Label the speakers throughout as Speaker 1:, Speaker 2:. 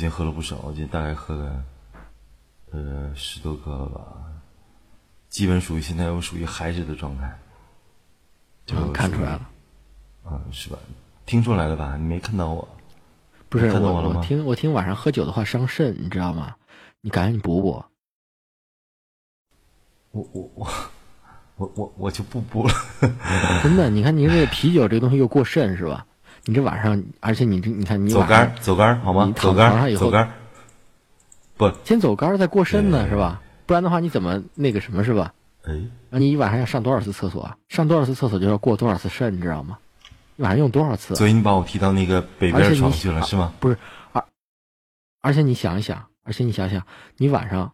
Speaker 1: 今天喝了不少，我今天大概喝了呃十多个了吧，基本属于现在我属于嗨着的状态。就
Speaker 2: 嗯看出来了。
Speaker 1: 于，啊、是吧？听出来了吧？你没看到我？
Speaker 2: 不是我，
Speaker 1: 我
Speaker 2: 听我听晚上喝酒的话伤肾，你知道吗？你赶紧补补。
Speaker 1: 我我我我我我就不补了。
Speaker 2: 真的，你看你这个啤酒这个东西又过肾是吧？你这晚上，而且你这你看你
Speaker 1: 走杆儿走杆儿好吗
Speaker 2: 你？
Speaker 1: 走
Speaker 2: 躺
Speaker 1: 杆
Speaker 2: 上以后
Speaker 1: 走杆。不，
Speaker 2: 先走杆儿再过肾呢是吧？不然的话你怎么那个什么是吧？
Speaker 1: 哎，
Speaker 2: 那，你一晚上要上多少次厕所啊？上多少次厕所就要过多少次肾，你知道吗？一晚上用多少次？
Speaker 1: 所以你把我踢到那个北边床去了
Speaker 2: 啊
Speaker 1: 是吗？
Speaker 2: 不是，而而且你想一想，而且你想想，你晚上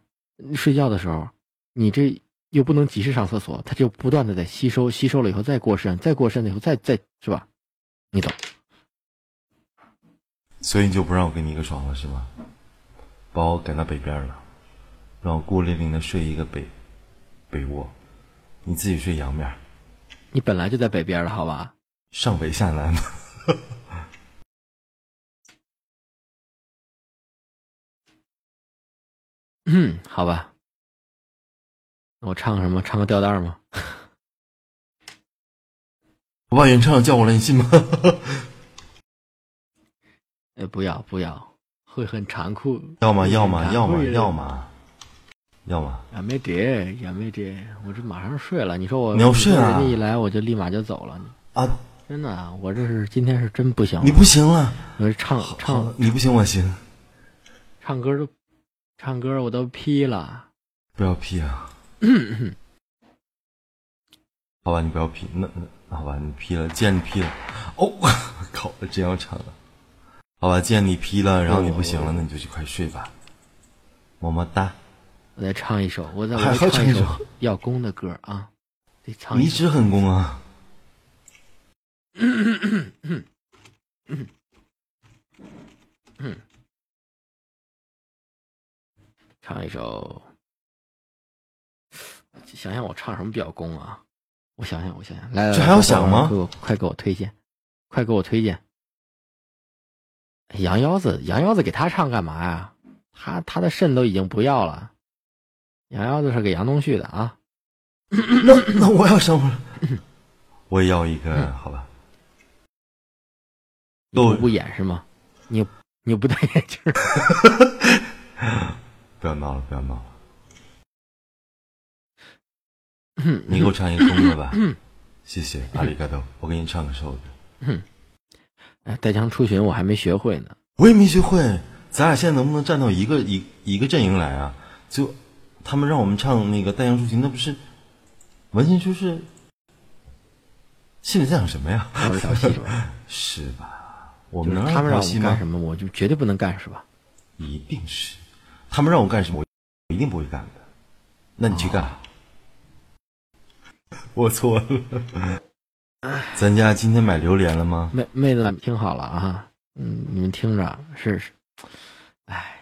Speaker 2: 睡觉的时候，你这又不能及时上厕所，它就不断的在吸收，吸收了以后再过肾，再过肾了以后再再是吧？你懂？
Speaker 1: 所以你就不让我跟你一个床了是吗？把我赶到北边了，让我孤零零的睡一个北北窝，你自己睡阳面，
Speaker 2: 你本来就在北边了，好吧？
Speaker 1: 上北下南。
Speaker 2: 嗯，好吧。那我唱什么？唱个吊带吗？
Speaker 1: 我把原唱叫过来，你信吗？
Speaker 2: 哎，不要不要，会很残酷。
Speaker 1: 要么？要
Speaker 2: 么？
Speaker 1: 要吗
Speaker 2: 残？酷
Speaker 1: 要么？要么？
Speaker 2: 也没得，也没得，我这马上睡了。你说我，
Speaker 1: 你要睡啊
Speaker 2: 人家一来我就立马就走了。
Speaker 1: 啊，
Speaker 2: 真的啊，我这是今天是真不行了。
Speaker 1: 你不行了，
Speaker 2: 我这唱唱，
Speaker 1: 你不行我行，
Speaker 2: 唱歌都唱歌我都劈了。
Speaker 1: 不要 P 啊。好吧，你不要 P，那那好吧，你 P 了，既然你 P 了，哦，靠，我真要唱了。好吧，既然你批了，然后你不行了，那你就去快睡吧，么么哒。
Speaker 2: 我再唱一首，我再我再唱一首要攻的歌啊，得唱一首。
Speaker 1: 你一直很攻啊，
Speaker 2: 唱一首，想想我唱什么比较攻啊？我想想，我想想，来来，
Speaker 1: 这还要想吗
Speaker 2: 给我快给我推荐，快给我推荐。羊腰子，羊腰子给他唱干嘛呀？他他的肾都已经不要了。羊腰子是给杨东旭的啊。
Speaker 1: 那那我要生活了，我也要一个，好吧？都
Speaker 2: 你不不演是吗？你你又不戴眼镜？
Speaker 1: 不要闹了，不要闹了，
Speaker 2: 嗯
Speaker 1: 你给我唱一个公的吧，谢谢，阿里嘎多，我给你唱个瘦的，
Speaker 2: 哎，带枪出巡我还没学会呢。
Speaker 1: 我也没学会，咱俩现在能不能站到一个一一个阵营来啊？就他们让我们唱那个《带枪出巡》，那不是完全就是心里在想什么呀？
Speaker 2: 玩调戏是吧？
Speaker 1: 是吧？我们能
Speaker 2: 让他们让我干什么，我就绝对不能干，是吧？
Speaker 1: 一定是，他们让我干什么，我一定不会干的。那你去干。我错了。咱家今天买榴莲了吗？
Speaker 2: 妹妹子们听好了啊，嗯，你们听着是，是哎，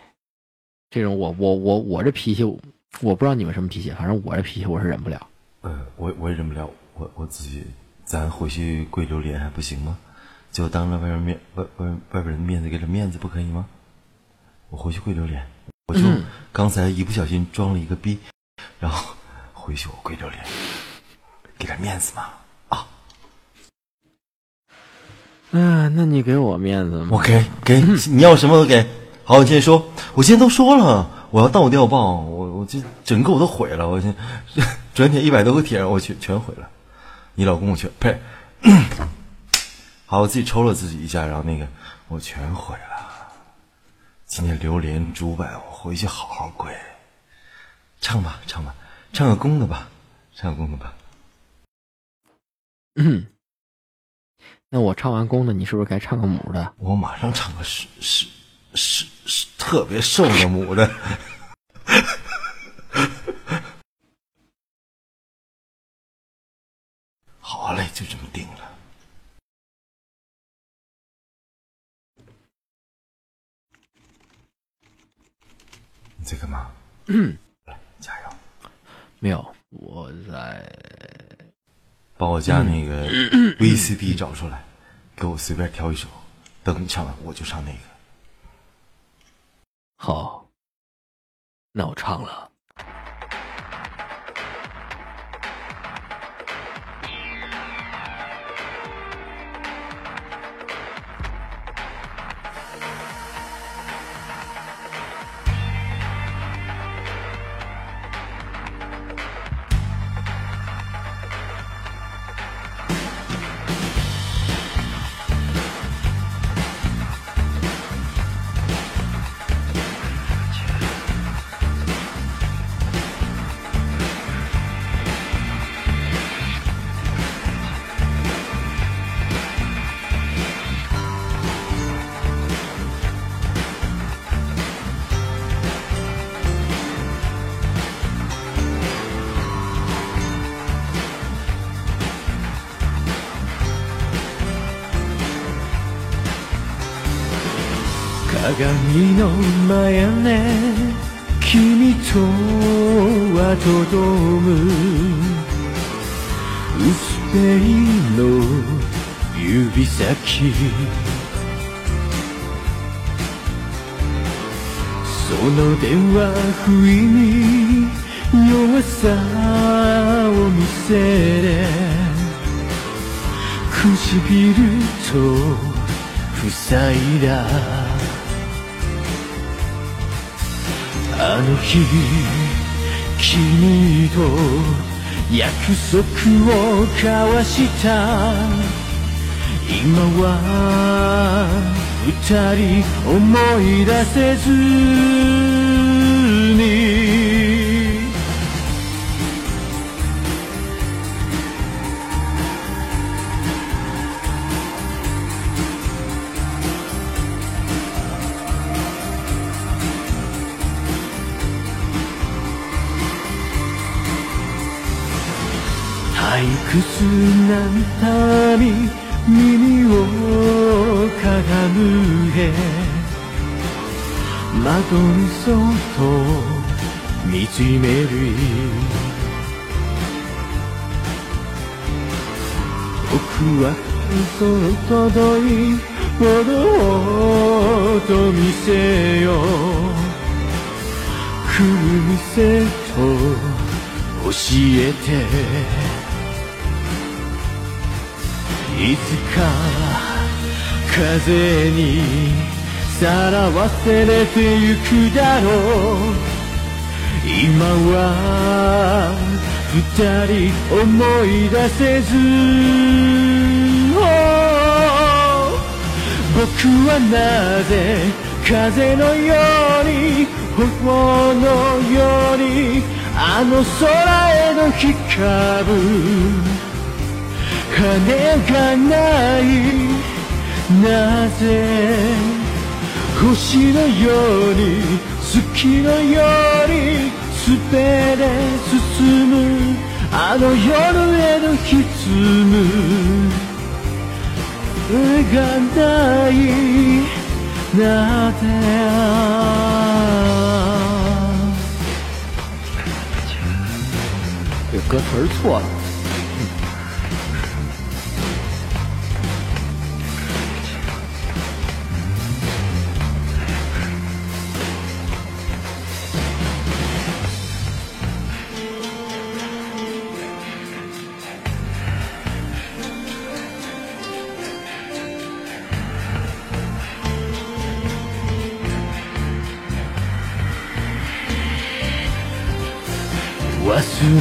Speaker 2: 这种我我我我这脾气，我不知道你们什么脾气，反正我这脾气我是忍不了。
Speaker 1: 呃，我我也忍不了，我我自己，咱回去跪榴莲还不行吗？就当着外边面外外外边人的面子给点面子不可以吗？我回去跪榴莲，我就
Speaker 2: 嗯
Speaker 1: 刚才一不小心装了一个逼，然后回去我跪榴莲，给点面子嘛。啊，
Speaker 2: 嗯、那你给我面子吗？
Speaker 1: 我给给，你要什么都给。好，你接着说，我今天都说了，我要倒吊报，我我这整个我都毁了，我现转帖一百多个帖，我全全毁了。你老公我全呸，好，我自己抽了自己一下，然后那个我全毁了。今天榴莲猪百，我回去好好跪。唱吧，唱吧，唱个公的吧，唱个公的吧。
Speaker 2: 嗯，那我唱完公的，你是不是该唱个母的？
Speaker 1: 我马上唱个是是是是特别瘦的母的。好嘞，就这么定了。你在干嘛？来，加油！
Speaker 2: 没有，我在
Speaker 1: 把我家那个 VCD 找出来，给我随便挑一首。等你唱完，我就唱那个。
Speaker 3: 好，那我唱了。
Speaker 2: 鏡の前ね君とはとどむ。薄いの指先。その電話不意に弱さを見せれ唇と塞いだ。あの日君と約束を交わした。今は二人思い出せず。退屈な民耳をかがむへ。窓にそっと見つめる。僕はその届いほどと見せよ来る店と教えて。いつか風にさらわせれてゆくだろう。今は二人思い出せず。Oh 僕はなぜ風のように頬のようにあの空への光る羽がないなぜ星のように月のように滑れ進むあの夜への歪むがないなぜ
Speaker 3: 这歌词儿错了。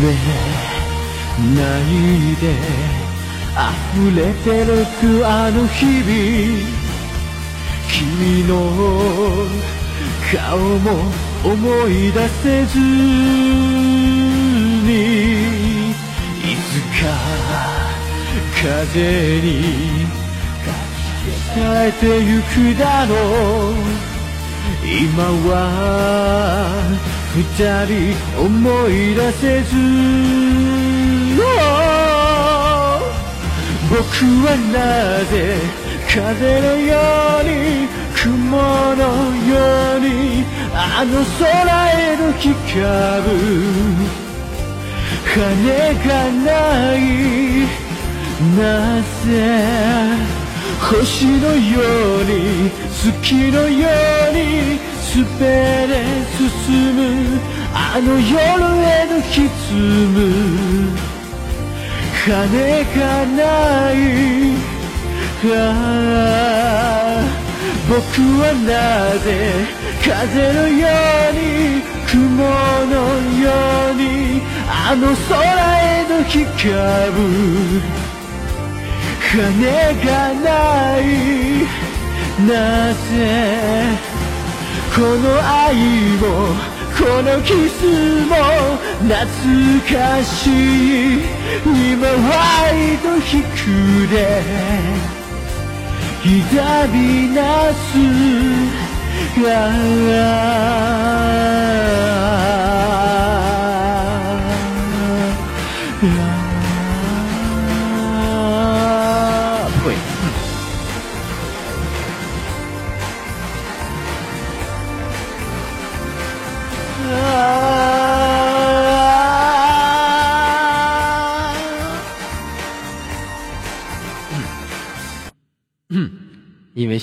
Speaker 2: ないで溢れてるくあの日々。君の顔も思い出せずに。いつか風に変えてゆくだろう。今は二人思い出せず。Oh 僕はなぜ風のように雲のようにあの空への光る羽がない。なぜ星のように月のように滑で進む。あの夜へと歪む。羽がない。ああ。僕はなぜ風のように雲のようにあの空へと光る羽がない。なぜこの愛もこのキスも懐かしい。今ワイド引くで痛みなす
Speaker 3: 啊，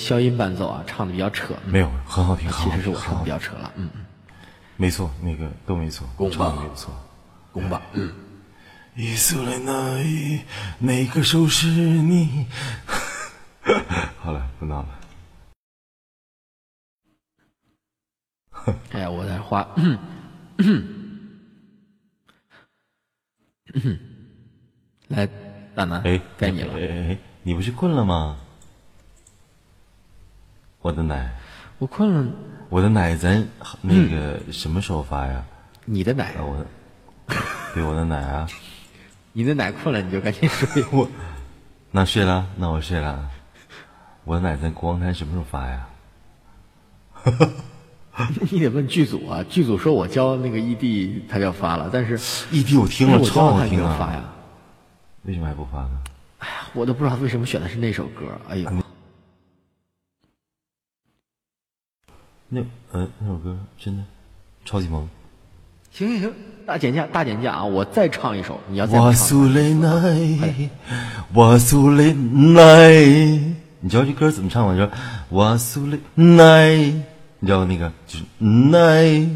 Speaker 3: 消音伴奏啊，唱的比较扯，
Speaker 1: 没有，很好听，
Speaker 3: 其，实是我唱的比较扯了，嗯，嗯
Speaker 1: 没错，那个都没错，
Speaker 3: 公
Speaker 1: 唱的
Speaker 3: 吧
Speaker 1: 没有错。
Speaker 3: 公吧，嗯，
Speaker 1: 一诉来那一哪个手是你？好了，不闹了。
Speaker 3: 哎呀，我在花，来，大南，
Speaker 1: 哎，
Speaker 3: 该你了
Speaker 1: 哎，哎哎，你不是困了吗？我的奶，
Speaker 3: 我困了，
Speaker 1: 我的奶，咱那个什么时候发呀？
Speaker 3: 你的奶
Speaker 1: 啊，，我的，对，我的奶啊，
Speaker 3: 你的奶困了你就赶紧睡，
Speaker 1: 我那睡了，那我睡了。我的奶咱国王台什么时候发呀？
Speaker 3: 你得问剧组啊，剧组说我教那个 ED 他就要发了，但是
Speaker 1: 异地我听了超好听啊，
Speaker 3: 发呀，
Speaker 1: 为什么还不发呢？
Speaker 3: 哎呀我都不知道为什么选的是那首歌，哎呦，
Speaker 1: 那呃那首歌真的超级萌。
Speaker 3: 行行行，大减价大减价啊，我再唱一首，你要再不唱
Speaker 1: 我苏雷奈，我苏雷奈，你知道这歌怎么唱吗？你说我苏雷奈，你知道那个就是奈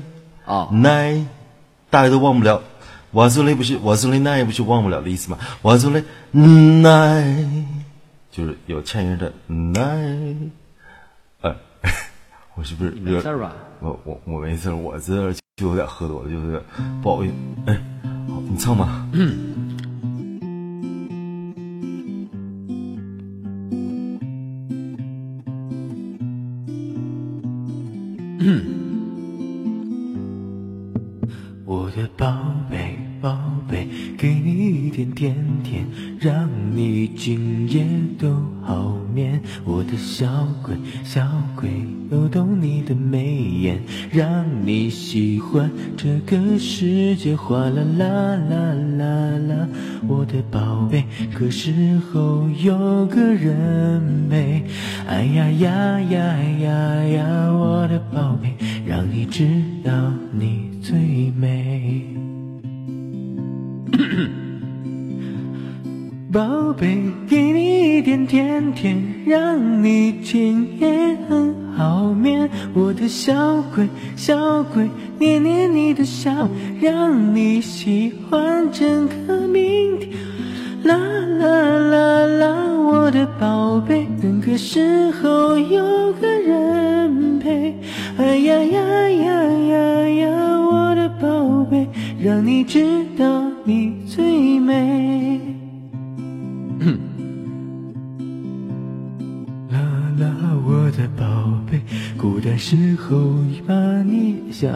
Speaker 3: 啊，
Speaker 1: 奈，大家都忘不了。我苏雷不是我苏雷奈不是忘不了的意思吗？我苏雷奈，就是有欠音的奈。呃，我是不是
Speaker 3: 没事儿吧？
Speaker 1: 我我我没事儿，我这就有点喝多了，就是不好意思。哎，好，你唱吧。
Speaker 2: 我世界。哗啦啦啦啦啦，我的宝贝，可是后有个人陪。哎呀呀呀呀呀，我的宝贝，让你知道你最美。宝贝，给你一点甜甜，让你今夜很好眠。我的小鬼，小鬼，捏捏你的笑，让你喜欢整个明天。啦啦啦啦，我的宝贝，等个时候有个人陪。哎呀呀呀呀呀，我的宝贝，让你知道你最美。的时候把你想。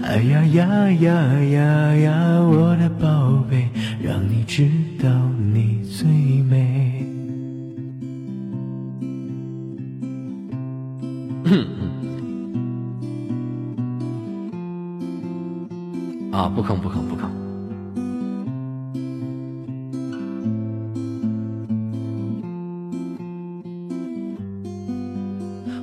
Speaker 2: 哎呀呀呀呀呀，我的宝贝，让你知道你最美。
Speaker 3: 啊，不吭不吭不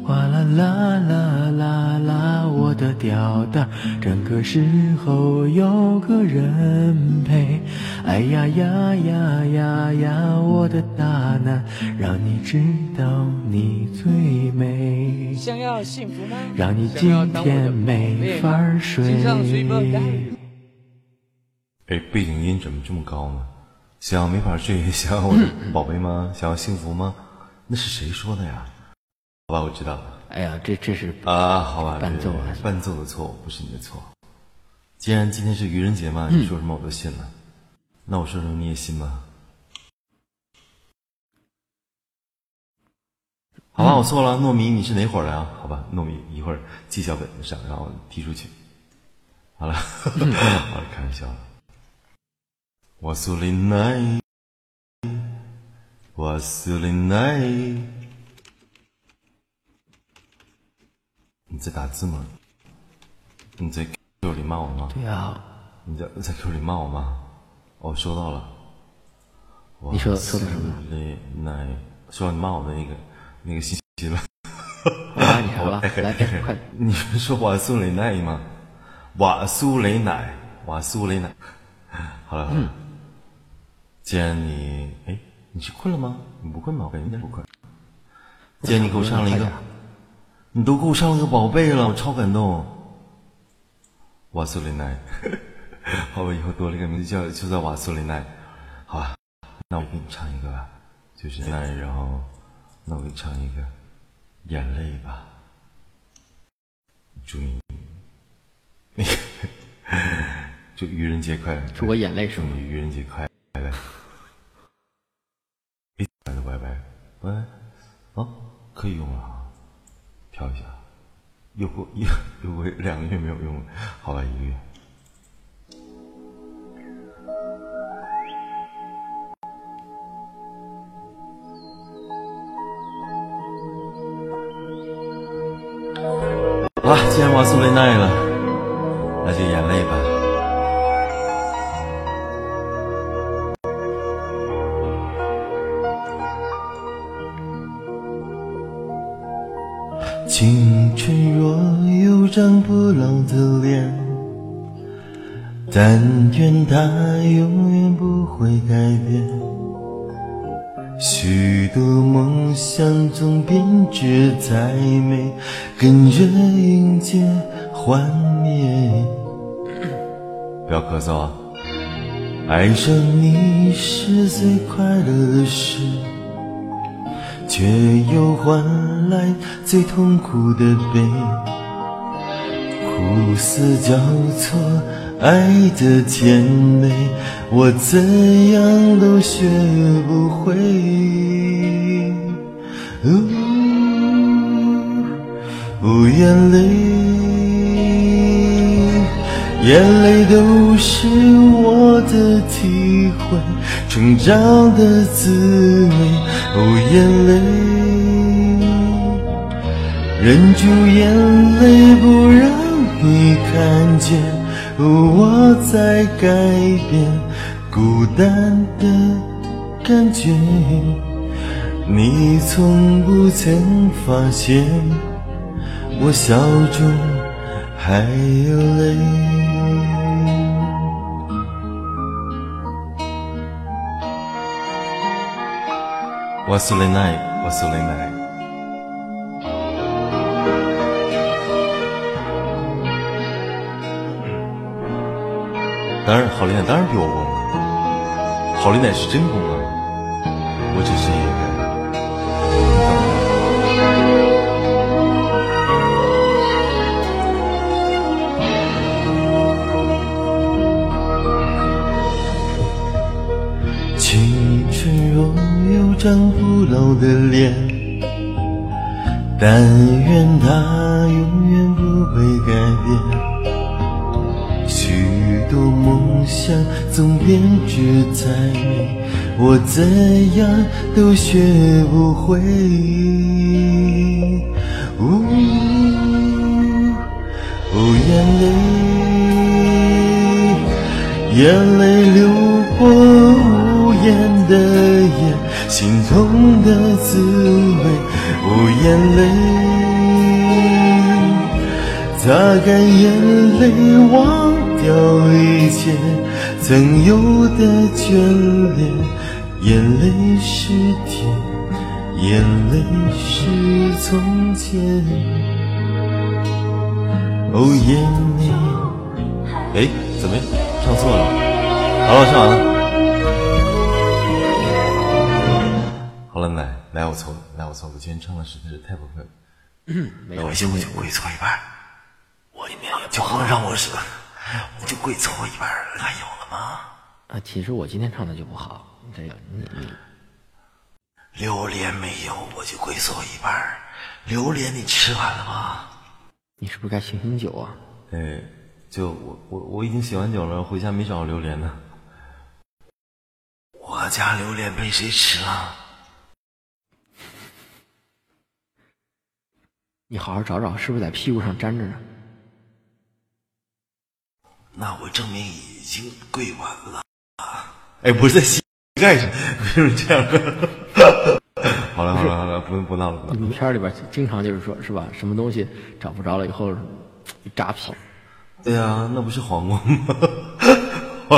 Speaker 2: 哗啦啦啦啦啦，我的吊带，整个时候有个人陪。哎呀呀呀呀呀，我的大男，让你知道你最美，
Speaker 4: 想要幸福吗？
Speaker 2: 让你今天没法睡。
Speaker 1: 哎，背景音怎么这么高呢？想要没法睡，想要我的宝贝吗？想要幸福吗？那是谁说的呀？好吧，我知道了。
Speaker 3: 哎呀，这这是
Speaker 1: 啊，好吧，
Speaker 3: 伴奏
Speaker 1: 伴奏的错误不是你的错。既然今天是愚人节嘛，你说什么我都信了。那我说什么你也信吗？好吧，我错了，糯米，你是哪伙儿的啊？好吧，糯米一会儿记小本子上，然后踢出去。好了，好了，开玩笑了。我苏林奈，我苏林奈。你在打字吗？你在 Q 里骂我吗？
Speaker 3: 对啊，
Speaker 1: 你在在 Q 里骂我吗？哦，收到了。
Speaker 3: 你说说的什么？
Speaker 1: 雷奶，说你骂我的那个那个信息了。
Speaker 3: 好了，
Speaker 1: 哎
Speaker 3: 来，哎快，
Speaker 1: 你是说瓦苏雷奈吗？瓦苏雷奶，瓦苏雷奶。好了好了，既然你哎，你是困了吗？你不困吗？我感觉你不困。既然你给我上了一个你都给我上了个宝贝了，我超感动。瓦苏里奈，好吧，以后多了一个名字叫就叫瓦苏里奈，好吧，那我给你唱一个吧，就是那，然后那我给你唱一个眼泪吧，祝你那个祝愚人节快乐，
Speaker 3: 祝我眼泪是吗？
Speaker 1: 祝你愚人节快乐，拜拜拜拜，喂，哦，可以用了啊，跳一下。又过 又又过两个月没有用了，好吧，一个月。好了，既然瓦苏雷奈了，那就眼泪吧。青春若有张不老的脸，但愿它永远不会改变。许多梦想总编织在美，跟着迎接幻灭。不要咳嗽啊！爱上你是最快乐的事。却又换来最痛苦的悲，苦涩交错，爱的甜美，我怎样都学不会。哦，哦眼泪，眼泪都是我的体会，成长的滋味。哦，眼泪，忍住眼泪，不让你看见。我在改变孤单的感觉，你从不曾发现，我笑中还有泪。我苏雷奈，瓦苏雷奈。当然，好林奶当然比我攻了。好林奶是真功啊，我只是张不老的脸，但愿它永远不会改变。许多梦想总编织在你，我怎样都学不会。呜、哦，眼泪，眼泪流过无言的，心痛的滋味。哦，眼泪。擦干眼泪，忘掉一切曾有的眷恋。眼泪是甜，眼泪是从前。哦，眼泪。哎，怎么样唱错了？好了，唱完了。我今天唱的实在是太过分了。
Speaker 2: 没
Speaker 1: 那我现在就跪错一半，我也没有，就光让我是，我就跪错一半，还有了吗？
Speaker 2: 啊，其实我今天唱的就不好，这个你你
Speaker 1: 榴莲没有，我就跪错一半。榴莲你吃完了吗？
Speaker 2: 你是不是该醒醒酒啊？
Speaker 1: 哎，就我我我已经洗完酒了，回家没找榴莲呢。我家榴莲被谁吃了？
Speaker 2: 你好好找找，是不是在屁股上粘着呢？
Speaker 1: 那我证明已经跪完了。哎，不是在膝盖上，不是这样 的。好了好了好了，不不闹了不闹了。
Speaker 2: 你片里边经常就是说，是吧？什么东西找不着了以后，一扎屁。
Speaker 1: 对呀、那不是黄瓜吗？我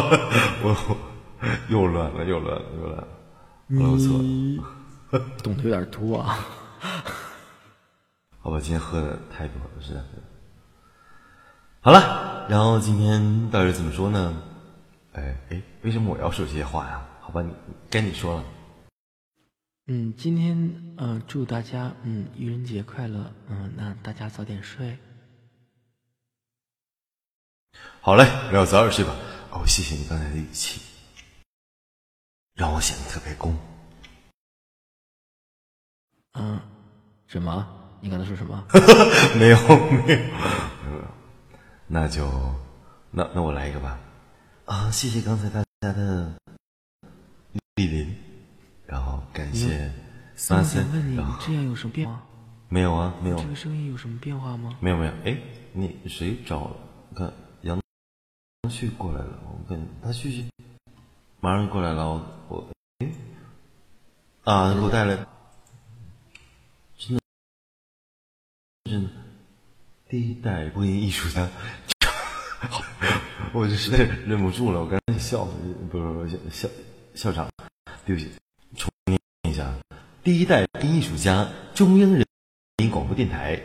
Speaker 1: 我又乱了又乱了又乱了，好了我错了。
Speaker 2: 懂得有点多啊。
Speaker 1: 好吧，今天喝的太多了，实在是。好了，然后今天到底怎么说呢？哎哎，为什么我要说这些话呀？好吧，你该你说了。
Speaker 2: 嗯，今天嗯、呃祝大家嗯愚人节快乐。嗯，那大家早点睡。
Speaker 1: 好嘞，让我早点睡吧。哦，谢谢你刚才的语气，让我显得特别公。
Speaker 2: 嗯，什么？你刚才说什么？
Speaker 1: 没有没有没有，那就那那我来一个吧。啊，谢谢刚才大家的莅临，然后感谢三三，问你
Speaker 2: 这样有什么变化？
Speaker 1: 没有啊没有
Speaker 2: 这个声音有什么变化吗？
Speaker 1: 没有没有，哎，你谁找了？看杨旭过来了，我看他旭旭马上就过来了，我我哎啊，给我带来，真的第一代播音艺术家，我就实在是忍不住了，我刚才笑，不是不是笑校长，对不起，重念一下，第一代播音艺术家，中央人民广播电台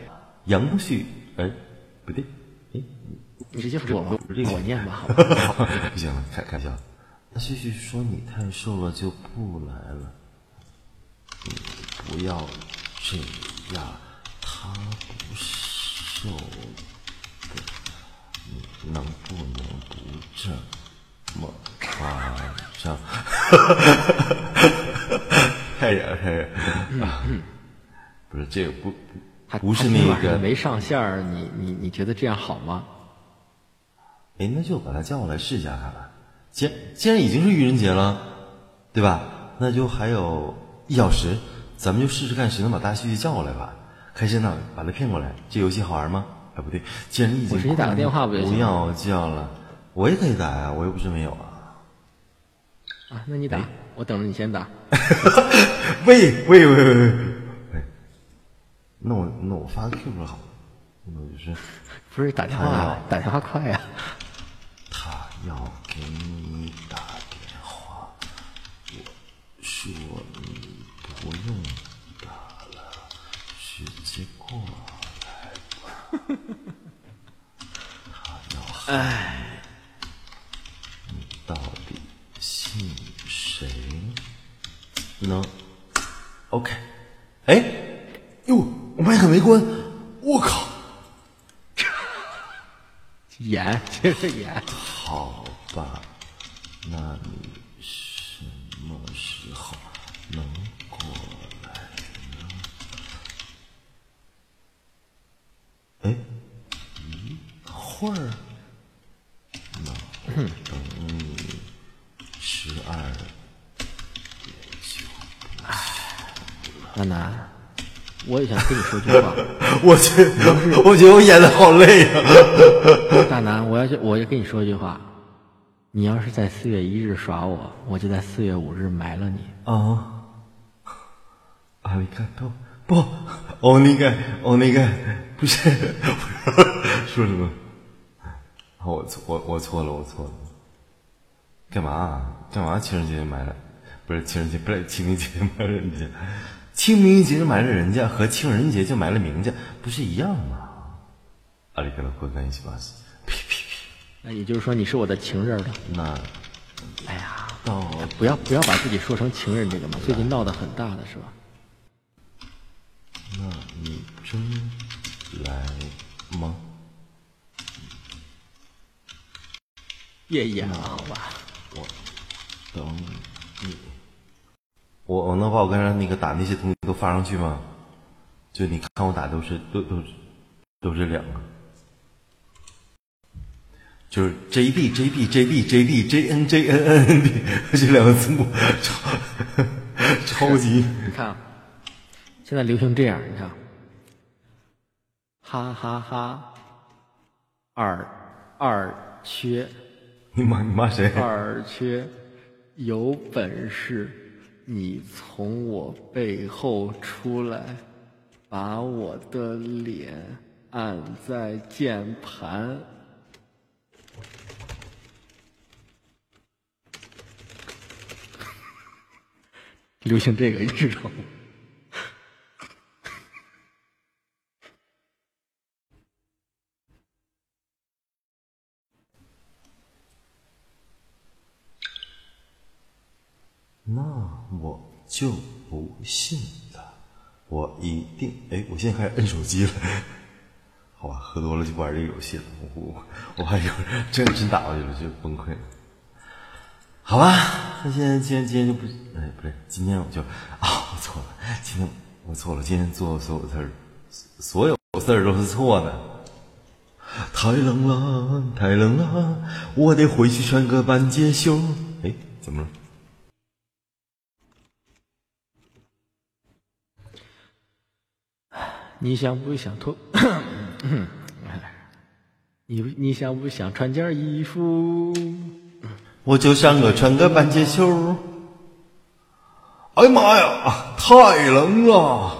Speaker 1: 杨旭，哎，不对，哎。
Speaker 2: 你直接说我，
Speaker 1: 不是这个
Speaker 2: 我念吧？
Speaker 1: 不行了，开开玩笑。那旭旭说你太瘦了就不来了，你不要这样，他不瘦的，你能不能不这么夸张？太远太远啊！不是这个不
Speaker 2: 他
Speaker 1: 不是那个
Speaker 2: 没上线儿，你你你觉得这样好吗？
Speaker 1: 哎，那就把他叫过来试一下看看。既然既然已经是愚人节了，对吧？那就还有一小时，咱们就试试看谁能把大旭旭叫过来吧。开心呐，把他骗过来。这游戏好玩吗？哎，不对，既然你已经
Speaker 2: 我直接打个电话不就行
Speaker 1: 不要叫了，我也可以打呀，我又不是没有啊。
Speaker 2: 啊，那你打，我等着你先打。
Speaker 1: 喂喂喂喂喂喂，那我那我发个 QQ 好了，那我就是
Speaker 2: 不是打电话啊，打电话快呀、
Speaker 1: 他要给你打电话，我说 哎，你到底信谁呢？OK，哎，哟，我麦克没关，我靠！
Speaker 2: 演，接着演。
Speaker 1: 好吧，那你
Speaker 2: 说句话。
Speaker 1: 我觉得，我觉得我演的好累啊。
Speaker 2: 大南，我要是我要跟你说一句话，你要是在四月一日耍我，我就在四月五日埋了你。
Speaker 1: 啊，阿里嘎多，不，哦，那个，哦，那个，不是，说什么？哦，我错，我我错了，我错了。干嘛？干嘛？情人节买了，不是情人节，不是清明节买了人家，清明节就埋了人家和情人节就埋了名家，不是一样吗？阿里嘎多，滚干一起吧！呸呸呸！
Speaker 2: 那也就是说你是我的情人了。
Speaker 1: 那
Speaker 2: 哎呀，
Speaker 1: 到
Speaker 2: 不要不要把自己说成情人这个嘛，最近闹得很大的是吧？
Speaker 1: 那你真来吗？
Speaker 2: 别演了，好吧？
Speaker 1: 我等你，我我能把我刚才那个打那些东西都发上去吗？就你看我打都是都都是都是两个，就是 J B J B J B J B J N J N N D 这两个字母，超超级
Speaker 2: 你看啊，现在流行这样，你看，哈哈哈，二二缺
Speaker 1: 你骂你骂谁？
Speaker 2: 二缺，有本事你从我背后出来，把我的脸按在键盘。流行这个，你知道吗？
Speaker 1: 那我就不信了，我一定哎，我现在开始摁手机了。好吧，喝多了就不玩这个游戏了。我我我还有真真打过去了，就崩溃了。好吧，那现在今天今天就不哎不对，今天我就啊我错了，今天我错了，今天做所有事儿，所有事儿都是错的。太冷了，太冷了，我得回去穿个半截袖。哎，怎么了？
Speaker 2: 你想不想脱？你你想不想穿件衣服？
Speaker 1: 我就像个穿个半截袖。哎呀妈呀，太冷了！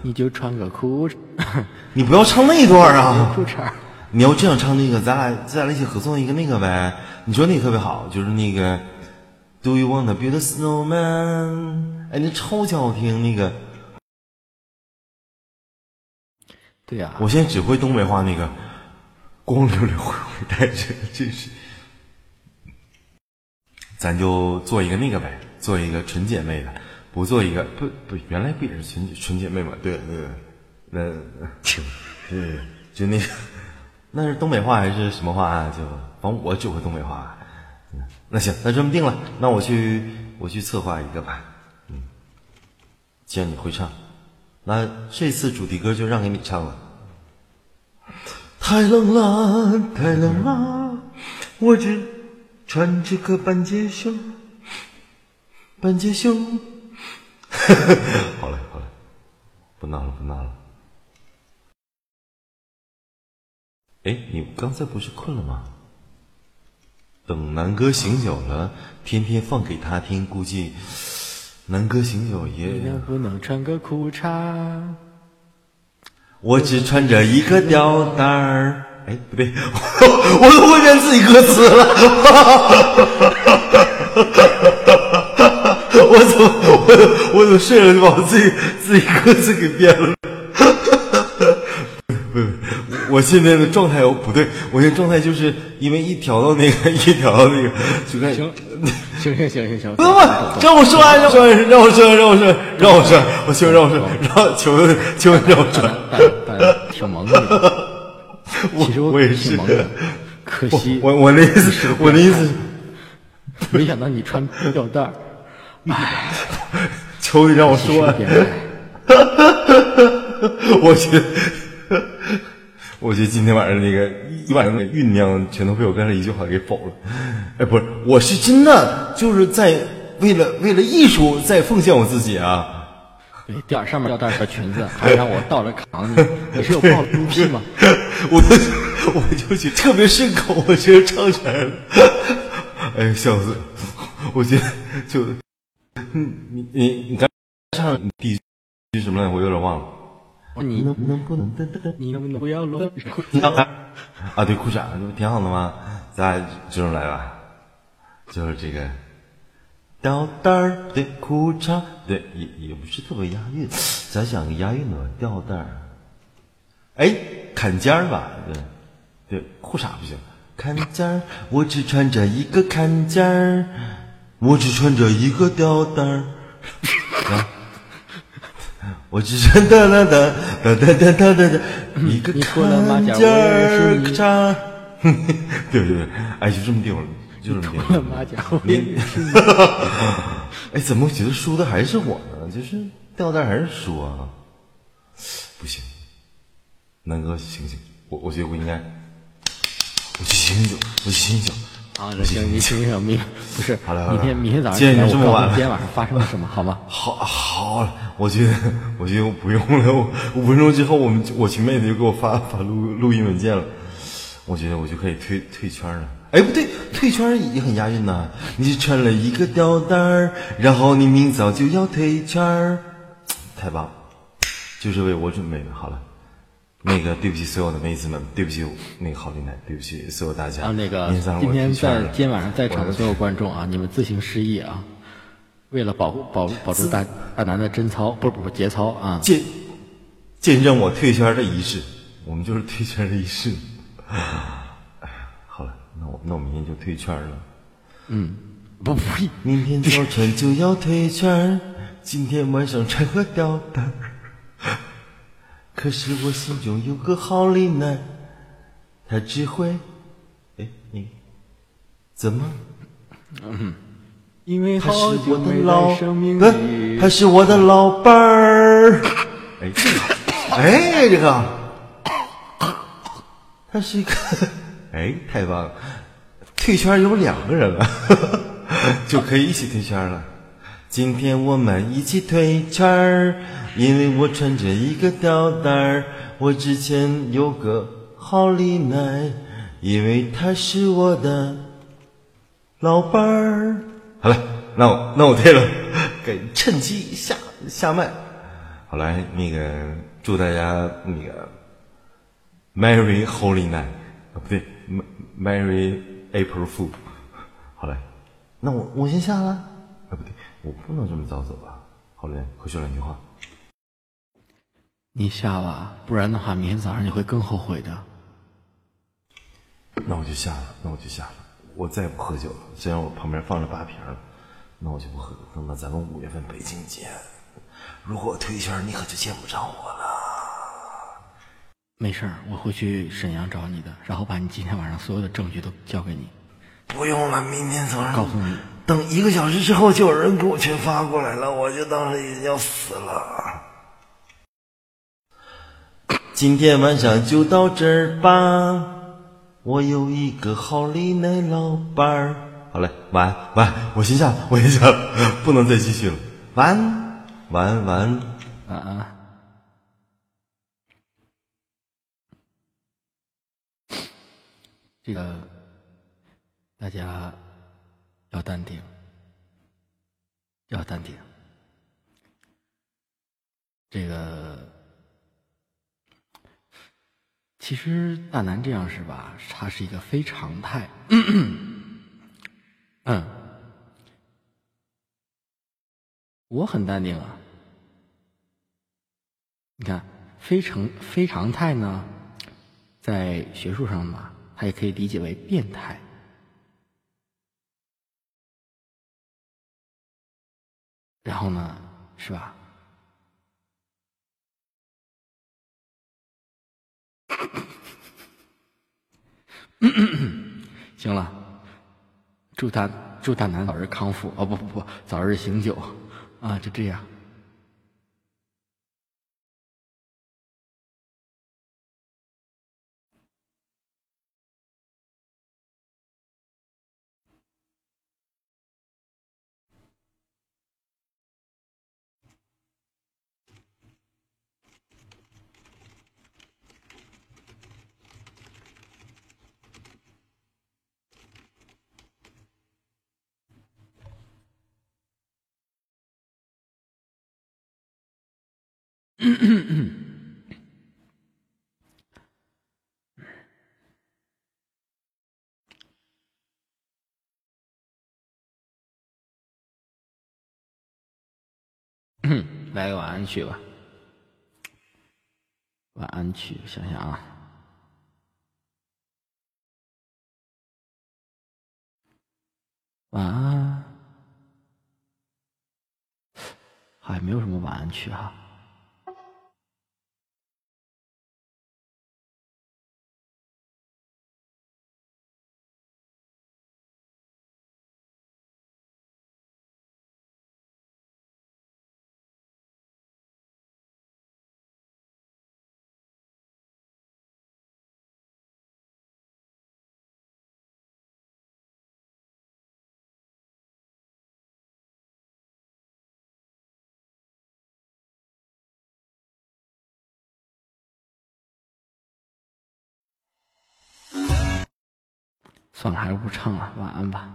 Speaker 2: 你就穿个裤
Speaker 1: 你不要唱那段啊！
Speaker 2: 裤衩。
Speaker 1: 你要这样唱那个，咱俩咱俩一起合作一个那个呗。你说那个特别好，就是那个 Do you wanna build a snowman？哎，那超级好听那个。
Speaker 2: 对呀、
Speaker 1: 我现在只会东北话那个，光溜溜灰灰带着，真是。咱就做一个那个呗，做一个纯姐妹的，不做一个不不，原来不也是纯纯姐妹嘛？对，那个那对，就那个那是东北话还是什么话啊？就反正我只会东北话。嗯那行，那这么定了，那我去我去策划一个吧。嗯，既然你会唱，那这次主题歌就让给你唱了。太冷了，太冷了，我只穿着个半截袖，半截袖。好了好了，不闹了不闹了。哎，你刚才不是困了吗？等南哥醒酒了，天天放给他听，估计南哥醒酒也
Speaker 2: 你能不能穿个裤衩？
Speaker 1: 我只穿着一个吊带儿。哎，不对，我 我都会编自己歌词了。我怎么我我怎么睡了就把我自己自己歌词给编了？我现在的状态我不对，我现在状态就是因为一调到那个 一调到那个就开始。
Speaker 2: 行行行行行行，
Speaker 1: 不不，让我说完，让我说完，让我说完，让我说完，让我说完，我求让我说，让求求让我说完。
Speaker 2: 大大挺萌的。其实
Speaker 1: 我也是
Speaker 2: 挺萌的，可惜
Speaker 1: 我我那意思，我的意思，
Speaker 2: 没想到你穿吊带儿，
Speaker 1: 求你让我说完。
Speaker 2: 变态。
Speaker 1: 我觉得，我觉得今天晚上那个一晚上的酝酿，全都被我刚才一句话给否了。哎，不是，我是真的就是在为了为了艺术在奉献我自己啊。
Speaker 2: 对，点儿上面吊带小裙子，还让我倒着扛你，你是有暴露癖吗？
Speaker 1: 我就我就觉得特别顺口，我觉得唱出来了，哎，笑死！我觉得就，嗯，你你你刚唱第一句句什么来？我有点忘了。
Speaker 2: 你
Speaker 1: 能不能不能噔噔噔？
Speaker 2: 你能不能不要乱？
Speaker 1: 啊，对，裤衩这不挺好的吗？咱俩这种来吧，就是这个吊带儿，对，裤衩，对，也也不是特别押韵，咱想个押韵的吧，吊带儿，哎，坎肩儿吧，对，对，裤衩不行，坎肩儿，我只穿着一个坎肩儿，我只穿着一个吊带儿，啊我只想哒哒哒哒哒哒哒哒哒，一个
Speaker 2: 你脱了马甲
Speaker 1: 坎肩
Speaker 2: 我也是
Speaker 1: 儿唱，对对对，哎，就这么定了，就这么定了。
Speaker 2: 马甲，我也是你。
Speaker 1: 哎，怎么觉得输的还是我呢？就是吊带还是输啊？不行，南哥醒醒，我我觉得我应该，我去醒醒酒，我去醒醒酒。
Speaker 2: 啊，那行，你醒醒，明不是
Speaker 1: 好了
Speaker 2: 明天明天早上
Speaker 1: 既然
Speaker 2: 起来
Speaker 1: 你这么晚
Speaker 2: 今天晚上发生了什么，好吗？
Speaker 1: 好好了，我觉得我觉得我不用了，我五分钟之后我们我群妹子就给我发发录录音文件了，我觉得我就可以退退圈了。哎，不对，退圈也很押韵呐。你是穿了一个吊带儿，然后你明早就要退圈儿，太棒了，就是为我准备的。好了，那个对不起所有的妹子们，对不起那个好丽奶，对不起所有大家。
Speaker 2: 啊，那个今天在
Speaker 1: 在
Speaker 2: 今天晚上在场的所有观众啊，你们自行失忆啊，为了保护保保住大大南的贞操，不是不是节操啊，
Speaker 1: 见见证我退圈的仪式，我们就是退圈的仪式。哎呀，好了，那我那我明天就退圈了。
Speaker 2: 嗯不呸，
Speaker 1: 明天早晨就要退圈，今天晚上穿个吊带儿。可是我心中有个好丽奶，她只会，哎，你怎么？
Speaker 2: 嗯因为
Speaker 1: 她是
Speaker 2: 好
Speaker 1: 我
Speaker 2: 久没
Speaker 1: 的老
Speaker 2: 在生命里
Speaker 1: 她是我的老伴儿。哎，这个好，哎，这个，他是一个，哎，太棒了！退圈有两个人了，就可以一起退圈了。今天我们一起退圈儿，因为我穿着一个吊带儿。我之前有个好丽奶，因为她是我的老伴儿。好了，那我那我退了，给趁机下下麦。好来，那个祝大家那个 Merry Holy Night 啊，不对，Ma-，Merry April Fool。好嘞，那我我先下了。我不能这么早走吧？好嘞，回说两句话。
Speaker 2: 你下吧，不然的话，明天早上你会更后悔的。
Speaker 1: 那我就下了，那我就下了，我再也不喝酒了。虽然我旁边放着八瓶了，那我就不喝了。等到咱们五月份北京见，如果我退圈，你可就见不着我了。
Speaker 2: 没事儿，我会去沈阳找你的，然后把你今天晚上所有的证据都交给你。
Speaker 1: 不用了，明天早上
Speaker 2: 告诉你，
Speaker 1: 等一个小时之后，就有人给我全发过来了，我就当时已经要死了。今天晚上就到这儿吧，我有一个好丽奶老伴儿。好嘞，晚安，晚安，我先下了，我先下了，不能再继续了。晚安，晚安，晚安。
Speaker 2: 啊啊！这个大家要淡定，要淡定。这个其实大南这样是吧？他是一个非常态。嗯，我很淡定啊。你看，非常非常态呢，在学术上嘛，它也可以理解为变态。然后呢，是吧？行了，祝他祝大南早日康复哦，不不不，早日醒酒啊！就这样。
Speaker 3: 来个晚安曲吧。晚安曲，想想啊，晚安，好像没有什么晚安曲哈、算了，还是不唱了，晚安吧。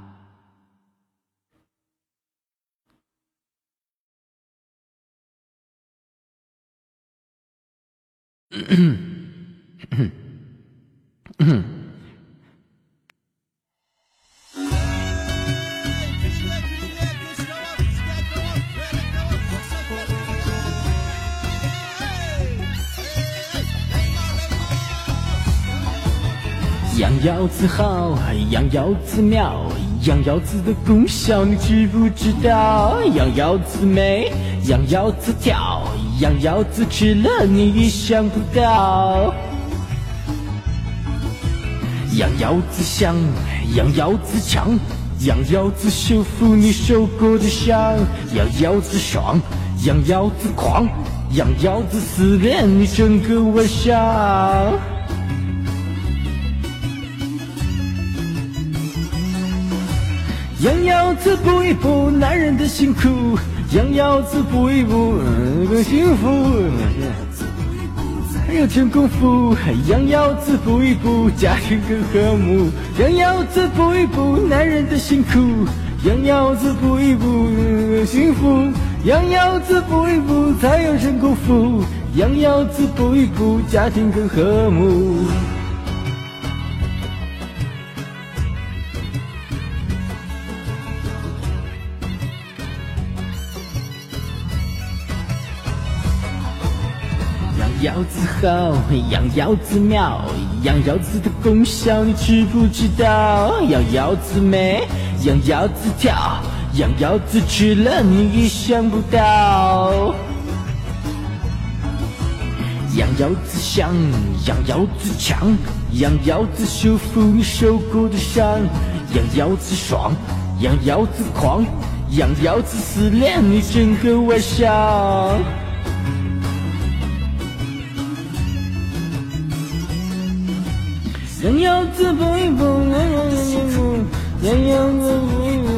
Speaker 2: 羊腰子好，羊腰子妙，羊腰子的功效你知不知道？羊腰子美，羊腰子跳，羊腰子吃了你意想不到。羊腰子香，羊腰子强，羊腰子修复你受过的伤。羊腰子爽，羊腰子狂，羊腰子撕裂你整个晚上。羊腰子补一补男人的辛苦，羊腰子补一补嗯更幸福。还有真功夫，羊腰子补一补家庭更和睦，羊腰子补一补男人的辛苦，羊腰子补一补嗯更幸福，羊腰子补一补才有真功夫，羊腰子补一补家庭更和睦。羊腰子好，羊腰子妙，羊腰子的功效你知不知道？羊腰子美，羊腰子跳，羊腰子吃了你意想不到。羊腰子香，羊腰子强，羊腰子修复你受过的伤。羊腰子爽，羊腰子狂，羊腰子撕裂你整个晚上。羊腰子补一补，羊腰子补一补，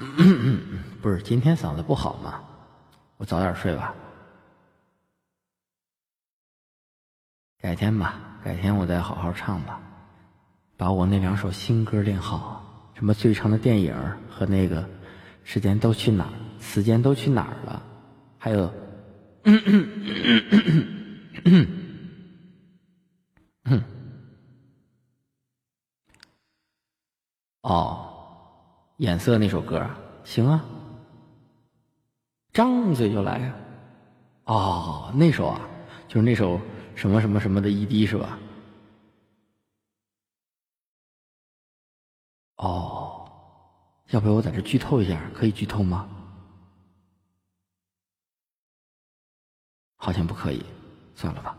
Speaker 3: 不是今天嗓子不好吗？我早点睡吧。改天吧，改天我再好好唱吧，把我那两首新歌练好，什么最长的电影和那个时间都去哪儿，时间都去哪儿了，还有 哦，
Speaker 2: 眼色那首歌啊，行啊，张嘴就来啊。哦，那首啊，就是那首什么什么什么的 ED 是吧？哦，要不要我在这剧透一下？可以剧透吗？好像不可以，算了吧。